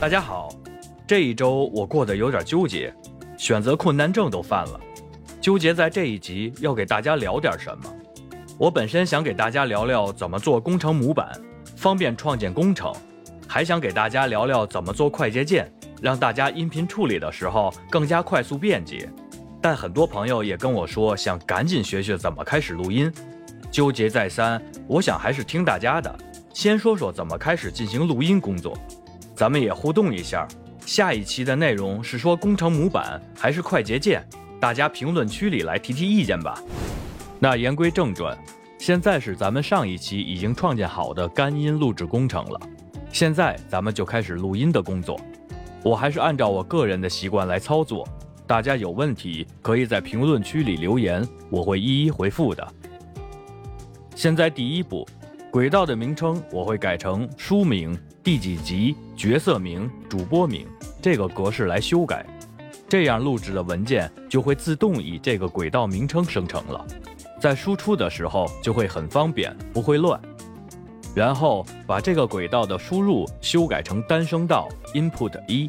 大家好，这一周我过得有点纠结，选择困难症都犯了。纠结在这一集要给大家聊点什么。我本身想给大家聊聊怎么做工程模板，方便创建工程，还想给大家聊聊怎么做快捷键，让大家音频处理的时候更加快速便捷。但很多朋友也跟我说，想赶紧学学怎么开始录音，纠结再三。我想还是听大家的，先说说怎么开始进行录音工作。咱们也互动一下，下一期的内容是说工程模板还是快捷键？大家评论区里来提提意见吧。那言归正传，现在是咱们上一期已经创建好的干音录制工程了，现在咱们就开始录音的工作。我还是按照我个人的习惯来操作，大家有问题可以在评论区里留言，我会一一回复的。现在第一步，轨道的名称我会改成书名。第几集、角色名、主播名这个格式来修改，这样录制的文件就会自动以这个轨道名称生成了，在输出的时候就会很方便，不会乱。然后把这个轨道的输入修改成单声道 input 一。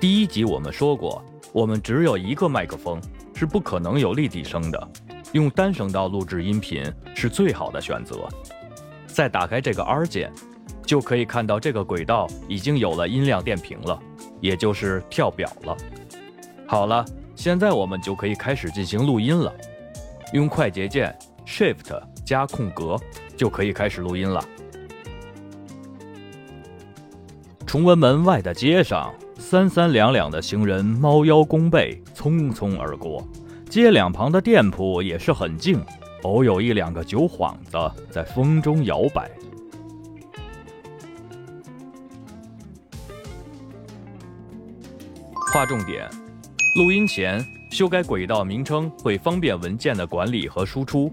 第一集我们说过，我们只有一个麦克风，是不可能有立体声的，用单声道录制音频是最好的选择。再打开这个 R 键。就可以看到这个轨道已经有了音量电平了，也就是跳表了。好了，现在我们就可以开始进行录音了。用快捷键 Shift 加空格就可以开始录音了。崇文门外的街上，三三两两的行人猫腰弓背，匆匆而过。街两旁的店铺也是很静，偶有一两个酒幌子在风中摇摆。划重点：录音前修改轨道名称会方便文件的管理和输出。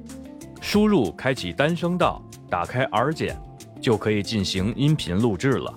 输入开启单声道，打开 R 键，就可以进行音频录制了。